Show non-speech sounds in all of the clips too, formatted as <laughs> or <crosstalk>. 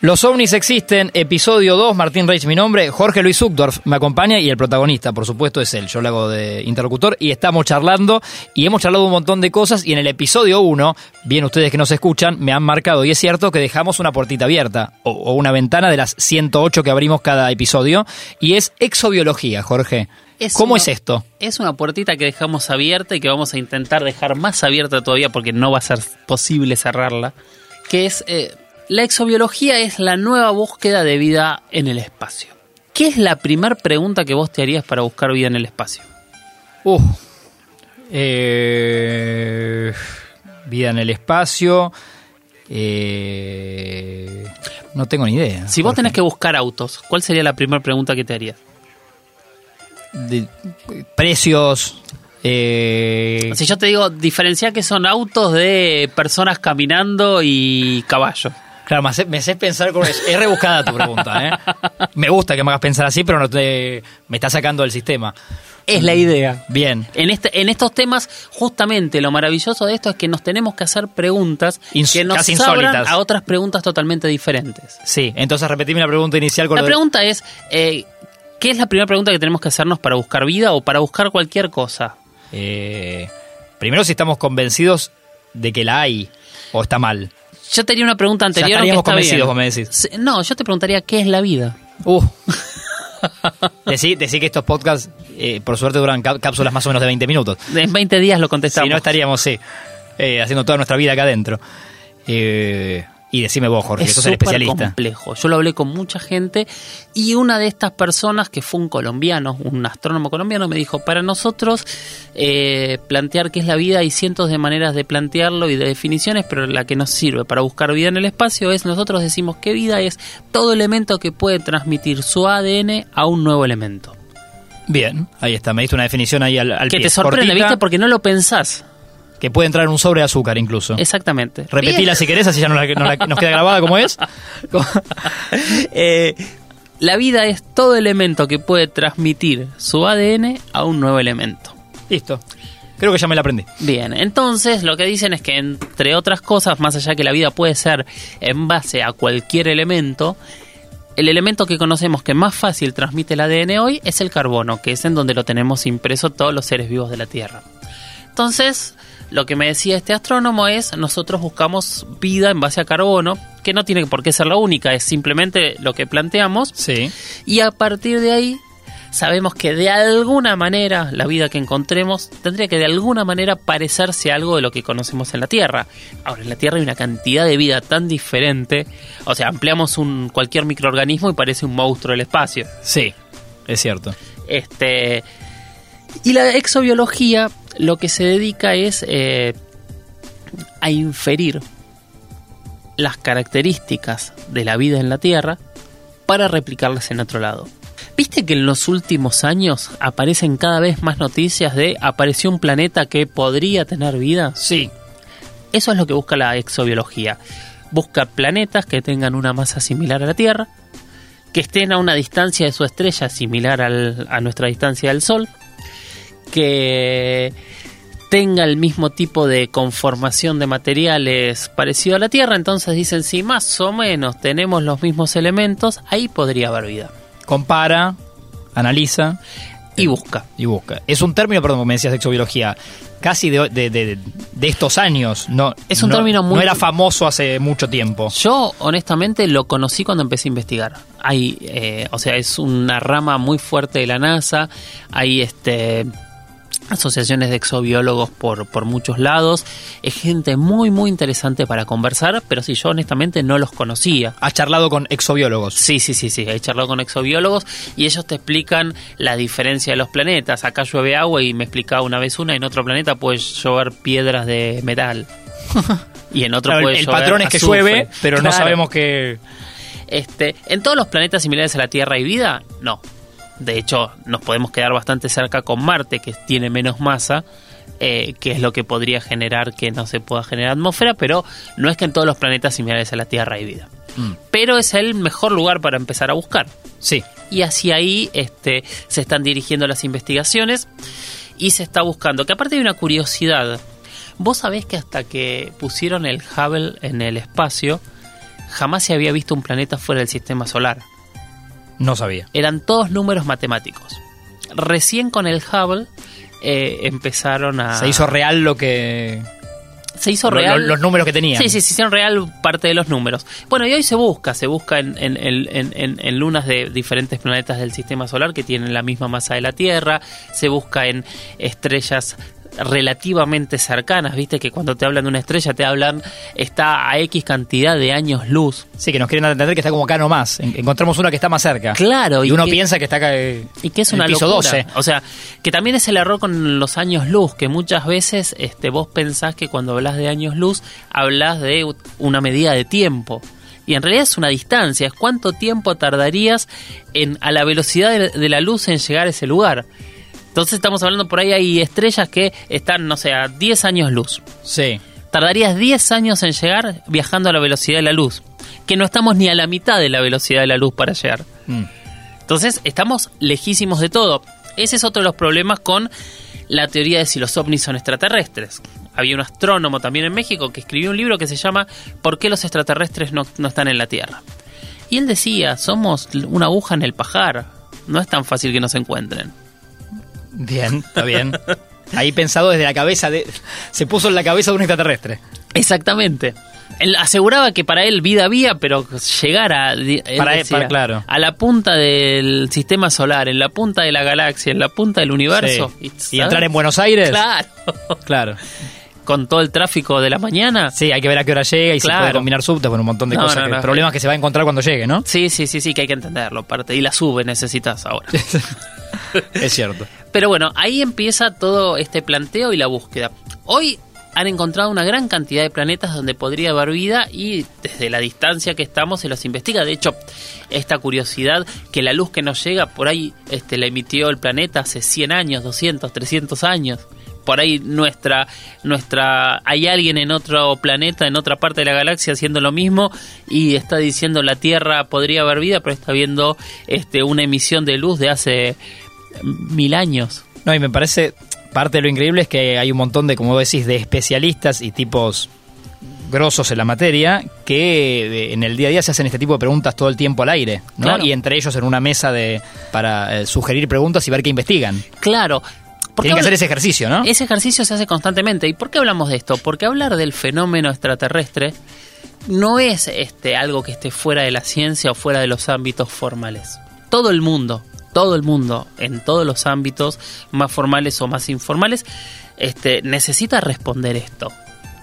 Los ovnis existen, episodio 2, Martín Reich mi nombre, Jorge Luis Zuckdorf me acompaña y el protagonista, por supuesto, es él. Yo le hago de interlocutor y estamos charlando y hemos charlado un montón de cosas y en el episodio 1, bien ustedes que nos escuchan, me han marcado y es cierto que dejamos una puertita abierta o, o una ventana de las 108 que abrimos cada episodio y es exobiología, Jorge. Es ¿Cómo una- es esto? Es una puertita que dejamos abierta y que vamos a intentar dejar más abierta todavía porque no va a ser posible cerrarla. Que es. eh, la exobiología es la nueva búsqueda de vida en el espacio. ¿Qué es la primera pregunta que vos te harías para buscar vida en el espacio? Uh, eh, vida en el espacio. eh, no tengo ni idea. Si vos tenés que buscar autos, ¿cuál sería la primera pregunta que te harías? De- precios. eh, Si yo te digo, diferenciar que son autos de personas caminando y caballos. Claro, me haces, me haces pensar con eso. Es rebuscada tu pregunta, ¿eh? Me gusta que me hagas pensar así, pero no te, me está sacando del sistema. Es la idea. Bien. En, este, en estos temas, justamente lo maravilloso de esto es que nos tenemos que hacer preguntas Ins- que nos casi abran insólitas. a otras preguntas totalmente diferentes. Sí, entonces repetime la pregunta inicial con La lo de- pregunta es, eh, ¿qué es la primera pregunta que tenemos que hacernos para buscar vida o para buscar cualquier cosa? Eh, primero, si estamos convencidos de que la hay o está mal. Yo tenía una pregunta Ya anterior que estaríamos está convencidos, bien. vos me decís. No, yo te preguntaría qué es la vida. Uh. <laughs> Decí, decí que estos podcasts, eh, por suerte, duran cá- cápsulas más o menos de 20 minutos. En 20 días lo Si contestamos. no, estaríamos, sí, eh, haciendo toda nuestra vida acá adentro. Eh, y decime vos, Jorge, que es sos el especialista. complejo. Yo lo hablé con mucha gente y una de estas personas, que fue un colombiano, un astrónomo colombiano, me dijo, para nosotros eh, plantear qué es la vida hay cientos de maneras de plantearlo y de definiciones, pero la que nos sirve para buscar vida en el espacio es nosotros decimos que vida es todo elemento que puede transmitir su ADN a un nuevo elemento. Bien, ahí está, me diste una definición ahí al, al que pie. te sorprende, Cortita, ¿viste? Porque no lo pensás. Que puede entrar en un sobre de azúcar incluso. Exactamente. Repetila si querés, así ya no la- no la- <laughs> nos queda grabada como es. <laughs> Eh, la vida es todo elemento que puede transmitir su ADN a un nuevo elemento. Listo. Creo que ya me la aprendí. Bien, entonces lo que dicen es que entre otras cosas, más allá que la vida puede ser en base a cualquier elemento, el elemento que conocemos que más fácil transmite el ADN hoy es el carbono, que es en donde lo tenemos impreso todos los seres vivos de la Tierra. Entonces, lo que me decía este astrónomo es, nosotros buscamos vida en base a carbono, que no tiene por qué ser la única, es simplemente lo que planteamos, Sí. y a partir de ahí sabemos que de alguna manera la vida que encontremos tendría que de alguna manera parecerse a algo de lo que conocemos en la Tierra. Ahora, en la Tierra hay una cantidad de vida tan diferente, o sea, ampliamos un cualquier microorganismo y parece un monstruo del espacio. Sí, es cierto. Este y la exobiología lo que se dedica es eh, a inferir las características de la vida en la Tierra para replicarlas en otro lado. ¿Viste que en los últimos años aparecen cada vez más noticias de apareció un planeta que podría tener vida? Sí. Eso es lo que busca la exobiología. Busca planetas que tengan una masa similar a la Tierra, que estén a una distancia de su estrella similar al- a nuestra distancia del Sol, que tenga el mismo tipo de conformación de materiales parecido a la Tierra, entonces dicen si más o menos tenemos los mismos elementos, ahí podría haber vida. Compara, analiza Y busca. y busca. Es un término, perdón, me decías de exobiología, casi de, de- de- de estos años. No, Es un no- término muy- No era famoso hace mucho tiempo. Yo, honestamente, lo conocí cuando empecé a investigar. Hay, eh, o sea, es una rama muy fuerte de la NASA. Hay este asociaciones de exobiólogos por, por muchos lados. Es gente muy, muy interesante para conversar, pero si yo honestamente no los conocía. Has charlado con exobiólogos. Sí, sí, sí, sí. He charlado con exobiólogos y ellos te explican la diferencia de los planetas. Acá llueve agua y me explicaba una vez una, en otro planeta puede llover piedras de metal. <laughs> Y en otro Claro, puede el llover patrón es que azufre. llueve, pero no sabemos que... Este, ¿En todos los planetas similares a la Tierra hay vida? No. De hecho, nos podemos quedar bastante cerca con Marte, que tiene menos masa, eh, que es lo que podría generar que no se pueda generar atmósfera, pero no es que en todos los planetas similares a la Tierra hay vida. Mm, Pero es el mejor lugar para empezar a buscar. sí. Y hacia ahí este, se están dirigiendo las investigaciones y se está buscando. Que aparte hay una curiosidad. Vos sabés que hasta que pusieron el Hubble en el espacio, jamás se había visto un planeta fuera del sistema solar. No sabía. Eran todos números matemáticos. Recién con el Hubble eh, empezaron a... Se hizo real lo que... Se hizo lo- real... lo- los números que tenían. Sí, sí, se hicieron real parte de los números. Bueno, y hoy se busca, se busca en, en- en- en- en- en lunas de diferentes planetas del sistema solar que tienen la misma masa de la Tierra, se busca en estrellas relativamente cercanas, viste que cuando te hablan de una estrella te hablan, está a X cantidad de años luz. Sí, que nos quieren entender que está como acá nomás. En- Encontramos una que está más cerca. Claro, Y y uno que- piensa que está acá. eh, Y que es una el piso locura. 12. O sea, que también es el error con los años luz, que muchas veces este, vos pensás que cuando hablas de años luz, hablas de una medida de tiempo. Y en realidad es una distancia, es cuánto tiempo tardarías en, a la velocidad de, de la luz en llegar a ese lugar. Entonces estamos hablando por ahí, hay estrellas que están, no sé, a 10 años luz. Sí. Tardarías 10 años en llegar viajando a la velocidad de la luz. Que no estamos ni a la mitad de la velocidad de la luz para llegar. Mm. Entonces, estamos lejísimos de todo. Ese es otro de los problemas con la teoría de si los ovnis son extraterrestres. Había un astrónomo también en México que escribió un libro que se llama ¿Por qué los extraterrestres no, no están en la Tierra? Y él decía, somos una aguja en el pajar. No es tan fácil que nos encuentren. Bien, está bien. Ahí pensado desde la cabeza de. Se puso en la cabeza de un extraterrestre. Exactamente. Él aseguraba que para él vida había, pero llegar a, Para decía, para- claro. a la punta del sistema solar, en la punta de la galaxia, en la punta del universo. Y entrar en Buenos Aires. Claro. Claro. Con todo el tráfico de la mañana. Sí, hay que ver a qué hora llega y Claro. se puede combinar subtes con un montón de No, cosas. no, que- problemas que se va a encontrar cuando llegue, ¿no? Sí, sí, sí, sí, que hay que entenderlo. Parte. Y la sube necesitas ahora. <laughs> es cierto. Pero bueno, ahí empieza todo este planteo y la búsqueda. Hoy han encontrado una gran cantidad de planetas donde podría haber vida y desde la distancia que estamos se los investiga. De hecho, esta curiosidad que la luz que nos llega por ahí este, la emitió el planeta hace 100 años, 200, 300 años. Por ahí nuestra, nuestra, hay alguien en otro planeta, en otra parte de la galaxia haciendo lo mismo y está diciendo la Tierra podría haber vida, pero está viendo este, una emisión de luz de hace mil años. No, y me parece. Parte de lo increíble es que hay un montón de, como decís, de especialistas y tipos grosos en la materia que en el día a día se hacen este tipo de preguntas todo el tiempo al aire, ¿no? Claro. Y entre ellos en una mesa de para eh, sugerir preguntas y ver qué investigan. Claro. ¿Por qué Tienen que hacer ese ejercicio, ¿no? Ese ejercicio se hace constantemente. ¿Y por qué hablamos de esto? Porque hablar del fenómeno extraterrestre no es este algo que esté fuera de la ciencia o fuera de los ámbitos formales. Todo el mundo, todo el mundo, en todos los ámbitos, más formales o más informales, este, necesita responder esto.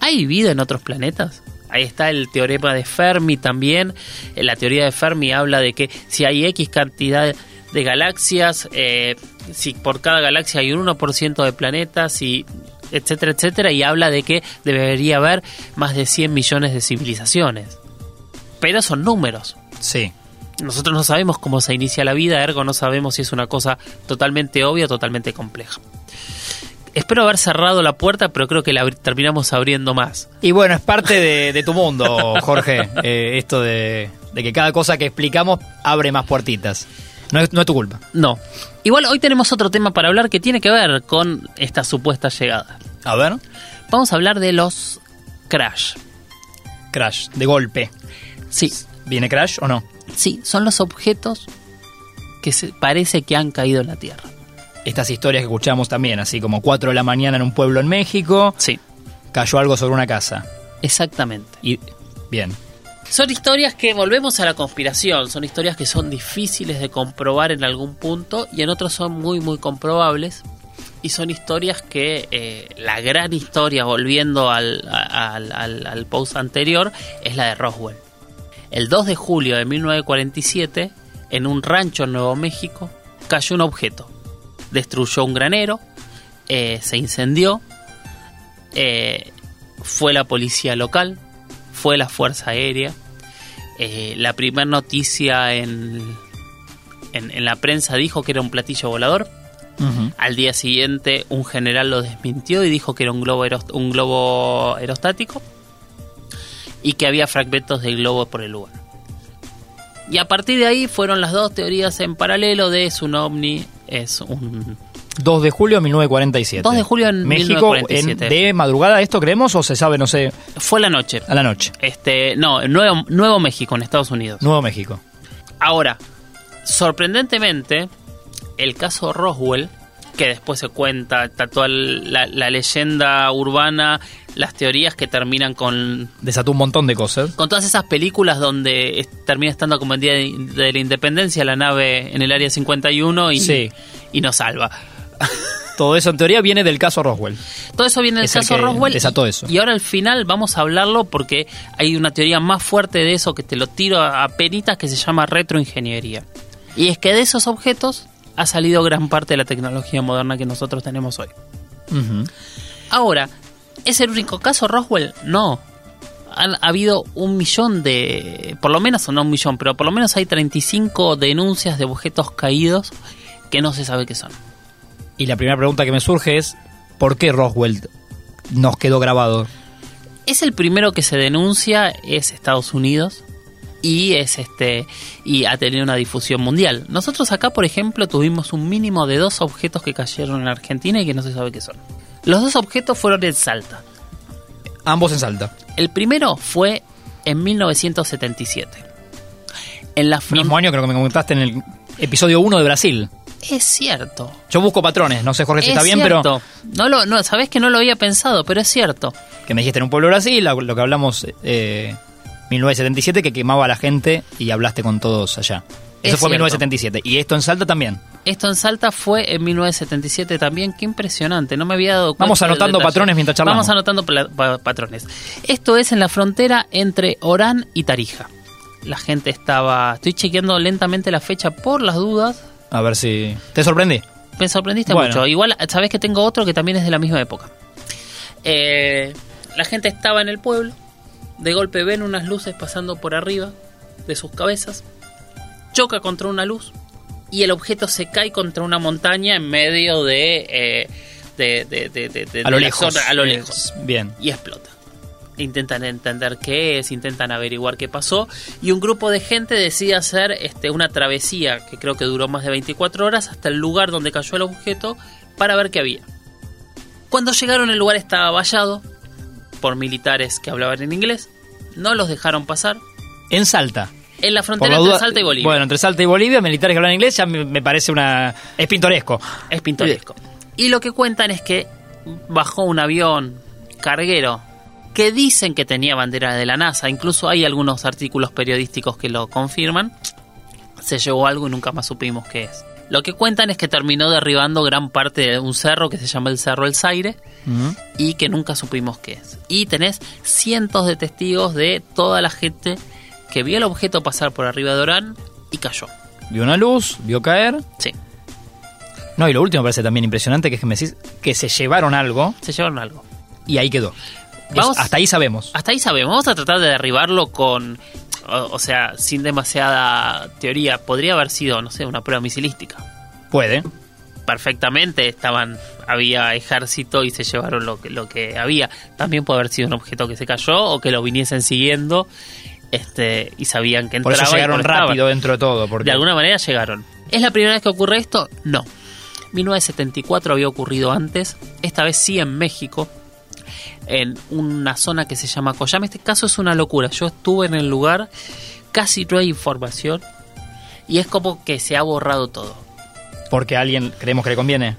¿Hay vida en otros planetas? Ahí está el teorema de Fermi también. La teoría de Fermi habla de que si hay X cantidad de galaxias, eh, si por cada galaxia hay un 1% de planetas, y etcétera, etcétera, y habla de que debería haber más de 100 millones de civilizaciones. Pero son números. Sí. Nosotros no sabemos cómo se inicia la vida, ergo no sabemos si es una cosa totalmente obvia o totalmente compleja. Espero haber cerrado la puerta, pero creo que la terminamos abriendo más. Y bueno, es parte de, de tu mundo, Jorge. eh, esto de, de que cada cosa que explicamos abre más puertitas. No es, no es tu culpa. No. Igual hoy tenemos otro tema para hablar que tiene que ver con esta supuesta llegada. A ver. Vamos a hablar de los crash. Crash, de golpe. Sí, ¿Viene Crash o no? sí, son los objetos que se parece que han caído en la Tierra. Estas historias que escuchamos también, así como 4 de la mañana en un pueblo en México, Sí, cayó algo sobre una casa. exactamente. Y bien. Son historias que volvemos a la conspiración, son historias que son difíciles de comprobar en algún punto y en otros son muy muy comprobables y son historias que eh, la gran historia, volviendo al, al, al- al post anterior, es la de Roswell. El 2 de julio de 1947, en un rancho en Nuevo México, cayó un objeto. Destruyó un granero, eh, se incendió, eh, fue la policía local, fue la Fuerza Aérea. Eh, la primera noticia en, en, en la prensa dijo que era un platillo volador. Al día siguiente un general lo desmintió y dijo que era un globo, un globo aerostático y que había fragmentos del globo por el lugar. Y a partir de ahí fueron las dos teorías en paralelo de es un ovni, es un 2 de julio de 1947. 2 de julio de México, 1947. en- ¿De madrugada esto creemos o se sabe, no sé, Fue la noche. a la noche? Este, no, en Nuevo, Nuevo México, en Estados Unidos. Nuevo México. Ahora, sorprendentemente, el caso Roswell, que después se cuenta, está toda la, la leyenda urbana, las teorías que terminan con, Desató un montón de cosas. con todas esas películas donde es- termina estando como el día de, de la independencia la nave en el área 51 y, Sí. y nos salva. Todo eso en teoría viene del caso Roswell. Todo eso viene del Es caso Roswell. desató eso. Y ahora al final vamos a hablarlo porque hay una teoría más fuerte de eso que te lo tiro a a penitas que se llama retroingeniería. Y es que de esos objetos ha salido gran parte de la tecnología moderna que nosotros tenemos hoy. Ahora, ¿es el único caso Roswell? No. Han ha habido un millón de... Por lo menos, o no un millón, pero por lo menos hay 35 denuncias de objetos caídos que no se sabe qué son. Y la primera pregunta que me surge es, ¿por qué Roswell nos quedó grabado? es el primero que se denuncia es Estados Unidos y es este y ha tenido una difusión mundial. Nosotros acá, por ejemplo, tuvimos un mínimo de dos objetos que cayeron en Argentina y que no se sabe qué son. Los dos objetos fueron en Salta. Ambos en Salta. El primero fue en 1977. En la Mismo año creo que me comentaste en el episodio 1 de Brasil. Es cierto. Yo busco patrones, no sé Jorge si es está bien, cierto. No lo, no, sabés que no lo había pensado, pero es cierto. pero que me dijiste en un pueblo de Brasil, lo, lo que hablamos eh, 1977, que quemaba a la gente y hablaste con todos allá. Eso Es fue cierto. 1977. Y esto en Salta también. Esto en Salta fue en 1977 también. Qué impresionante. No me había dado cuenta. Vamos anotando patrones mientras charlamos. Vamos anotando pa- patrones. Esto es en la frontera entre Orán y Tarija. La gente estaba. Estoy chequeando lentamente la fecha por las dudas. A ver si... ¿Te sorprendí? Me sorprendiste Bueno. mucho. Igual, sabes que tengo otro que también es de la misma época. Eh, la gente estaba en el pueblo. De golpe ven unas luces pasando por arriba de sus cabezas. Choca contra una luz. Y el objeto se cae contra una montaña en medio de. eh, de, de- de- A lo lejos. zona- a lo Es- lejos. Bien. Y explota. Intentan entender qué es, intentan averiguar qué pasó. Y un grupo de gente decide hacer este, una travesía que creo que duró más de 24 horas hasta el lugar donde cayó el objeto para ver qué había. Cuando llegaron el lugar estaba vallado por militares que hablaban en inglés. No los dejaron pasar. En Salta. En la frontera la entre Salta y Bolivia. Bueno, entre Salta y Bolivia, militares que hablan inglés, ya me, me parece una... Es pintoresco. Es pintoresco. Y lo que cuentan es que bajó un avión carguero que dicen que tenía bandera de la NASA. Incluso hay algunos artículos periodísticos que lo confirman. Se llevó algo y nunca más supimos qué es. Lo que cuentan es que terminó derribando gran parte de un cerro que se llama el Cerro El Zaire y que nunca supimos qué es. Y tenés cientos de testigos de toda la gente que vio el objeto pasar por arriba de Orán y cayó. Vio una luz, vio caer. Sí, No, y lo último me parece también impresionante, que es que me decís que se llevaron algo se llevaron algo. y ahí quedó. Vamos- Es- hasta ahí sabemos. Hasta ahí sabemos. Vamos a tratar de derribarlo con. O, o sea, sin demasiada teoría. Podría haber sido, no sé, una prueba misilística. Puede. Perfectamente estaban. Había ejército y se llevaron lo que, lo que había. También puede haber sido un objeto que se cayó o que lo viniesen siguiendo este y sabían que Por entraba eso y llegaron por rápido dentro de todo. Porque De alguna manera llegaron. ¿Es la primera vez que ocurre esto? No. 1974 había ocurrido antes. Esta vez sí en México. En una zona que se llama Coyame. Este caso es una locura. Yo estuve en el lugar. Casi no hay información. Y es como que se ha borrado todo. porque a alguien creemos que le conviene.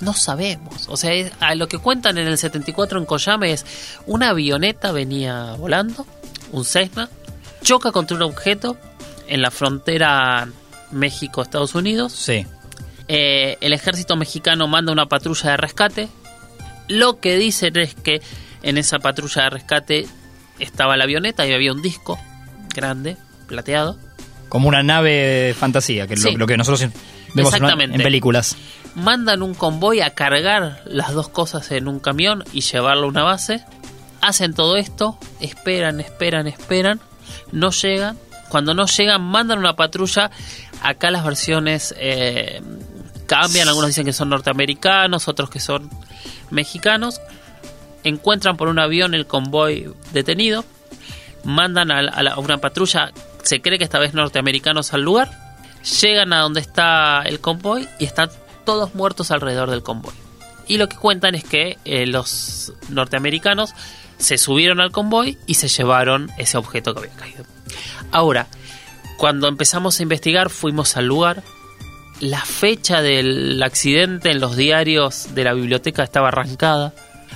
No sabemos. O sea, es- a lo que cuentan en el 74 en Coyame es una avioneta venía volando, un Cessna, choca contra un objeto en la frontera México-Estados Unidos. Sí. Eh, el ejército mexicano manda una patrulla de rescate. Lo que dicen es que en esa patrulla de rescate estaba la avioneta y había un disco grande, plateado. Como una nave de fantasía, que es lo, Sí. lo que nosotros vemos en películas. mandan un convoy a cargar las dos cosas en un camión y llevarlo a una base. Hacen todo esto, esperan, esperan, esperan, no llegan. Cuando no llegan, mandan una patrulla. Acá las versiones eh, cambian, algunos dicen que son norteamericanos, otros que son mexicanos. Encuentran por un avión el convoy detenido, mandan a, la- una patrulla, se cree que esta vez norteamericanos al lugar, llegan a donde está el convoy y está todos muertos alrededor del convoy. Y lo que cuentan es que eh, los norteamericanos se subieron al convoy y se llevaron ese objeto que había caído. Ahora, cuando empezamos a investigar, fuimos al lugar. La fecha del accidente en los diarios de la biblioteca estaba arrancada.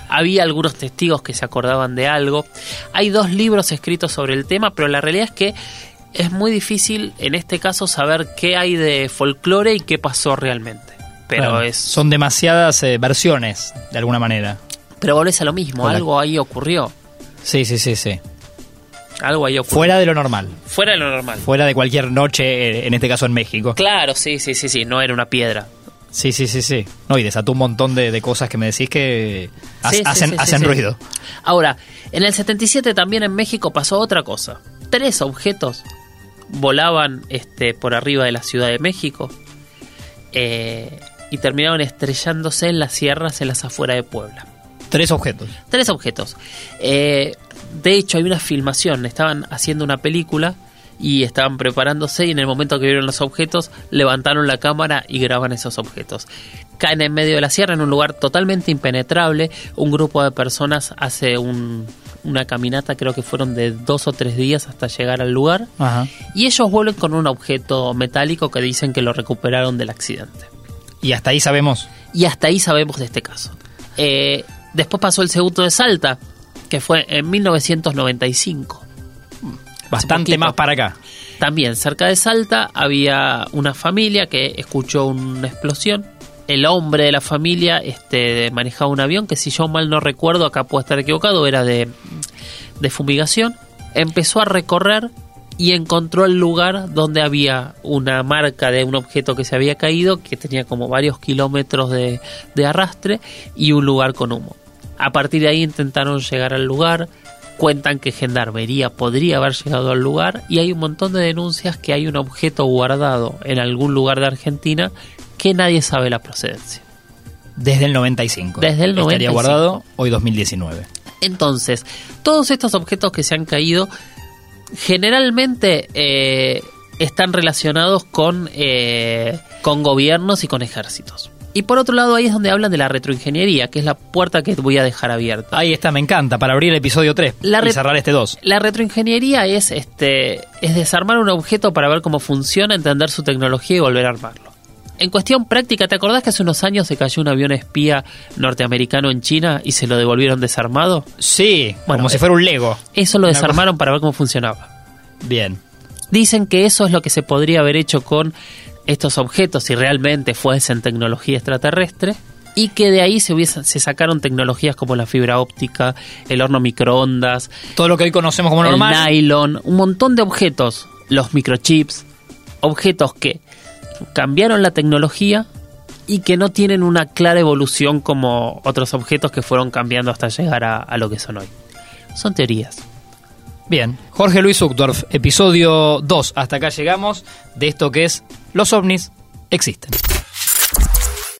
Había algunos testigos que se acordaban de algo. Hay dos libros escritos sobre el tema, pero la realidad es que es muy difícil en este caso saber qué hay de folclore y qué pasó realmente. Pero es. Son demasiadas eh, versiones, de alguna manera. Pero volvés a lo mismo, algo ahí ocurrió. Sí, sí, sí, sí. Algo ahí. Fuera de lo normal. Fuera de lo normal. Fuera de cualquier noche, en este caso en México. Claro, sí, sí, sí, sí, no era una piedra. Sí, sí, sí, sí. No, y desató un montón de, de cosas que me decís que ha- Sí, sí, hacen, sí, ruido. Ahora, en el 77 también en México pasó otra cosa. Tres objetos volaban este, por arriba de la Ciudad de México eh, y terminaron estrellándose en las sierras en las afueras de Puebla. Tres objetos. Tres objetos. Eh, de hecho, hay una filmación. Estaban haciendo una película y estaban preparándose y en el momento que vieron los objetos levantaron la cámara y graban esos objetos. Caen en medio de la sierra en un lugar totalmente impenetrable. Un grupo de personas hace un- una caminata, creo que fueron de dos o tres días hasta llegar al lugar. Ajá. Y ellos vuelven con un objeto metálico que dicen que lo recuperaron del accidente. Y hasta ahí sabemos. Y hasta ahí sabemos de este caso. Eh, después pasó el segundo de Salta, que fue en 1995. Bastante más para acá. También cerca de Salta había una familia que escuchó una explosión. El hombre de la familia este, manejaba un avión que si yo mal no recuerdo, acá puedo estar equivocado, era de, de fumigación. Empezó a recorrer y encontró el lugar donde había una marca de un objeto que se había caído, que tenía como varios kilómetros de, de arrastre y un lugar con humo. A partir de ahí intentaron llegar al lugar, cuentan que Gendarmería podría haber llegado al lugar y hay un montón de denuncias que hay un objeto guardado en algún lugar de Argentina que nadie sabe la procedencia. Desde el 95. Desde el Estaría 95. guardado hoy 2019. Entonces, todos estos objetos que se han caído generalmente eh, están relacionados con, eh, con gobiernos y con ejércitos. Y por otro lado, ahí es donde hablan de la retroingeniería, que es la puerta que voy a dejar abierta. Ahí está, me encanta, para abrir el episodio 3 La y cerrar este 2. La retroingeniería es, este, es desarmar un objeto para ver cómo funciona, entender su tecnología y volver a armarlo. En cuestión práctica, ¿te acordás que hace unos años se cayó un avión espía norteamericano en China y se lo devolvieron desarmado? Sí, Bueno, como si eh, fuera un Lego. Eso lo desarmaron para ver cómo funcionaba. Bien. Dicen que eso es lo que se podría haber hecho con estos objetos si realmente fuesen tecnología extraterrestre y que de ahí se, hubiesen, se sacaron tecnologías como la fibra óptica, el horno microondas, Todo lo que hoy conocemos como el normal. nylon, un montón de objetos, los microchips, objetos que cambiaron la tecnología y que no tienen una clara evolución como otros objetos que fueron cambiando hasta llegar a, a lo que son hoy. Son teorías. Bien. Jorge Luis Uchtdorf, episodio 2. Hasta acá llegamos de esto que es Los ovnis existen.